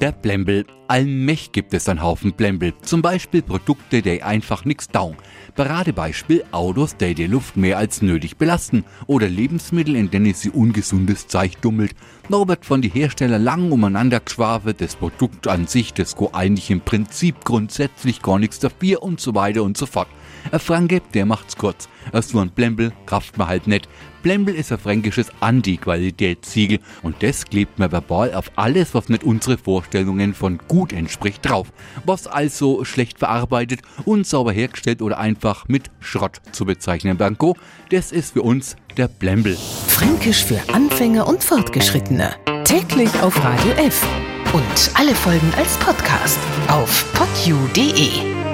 der Blembel. Allmäch gibt es einen Haufen Blembel. Zum Beispiel Produkte, die einfach nix dauern. Paradebeispiel Autos, die die Luft mehr als nötig belasten. Oder Lebensmittel, in denen sie ungesundes Zeug dummelt. Norbert von die Hersteller lang umeinander geschwafelt, das Produkt an sich, das go eigentlich im Prinzip grundsätzlich gar nichts dafür und so weiter und so fort. Ein Franke, der macht's kurz. Erst nur ein Blembel, kraft man halt nicht. Blembel ist ein fränkisches Anti-Qualitätssiegel und das klebt man verbal auf alles, was nicht unsere Vorstellungen von gut entspricht, drauf. Was also schlecht verarbeitet, unsauber hergestellt oder einfach mit Schrott zu bezeichnen, Blanco, das ist für uns der Blembel. Fränkisch für Anfänger und Fortgeschrittene. Täglich auf Radio F. Und alle Folgen als Podcast auf podu.de.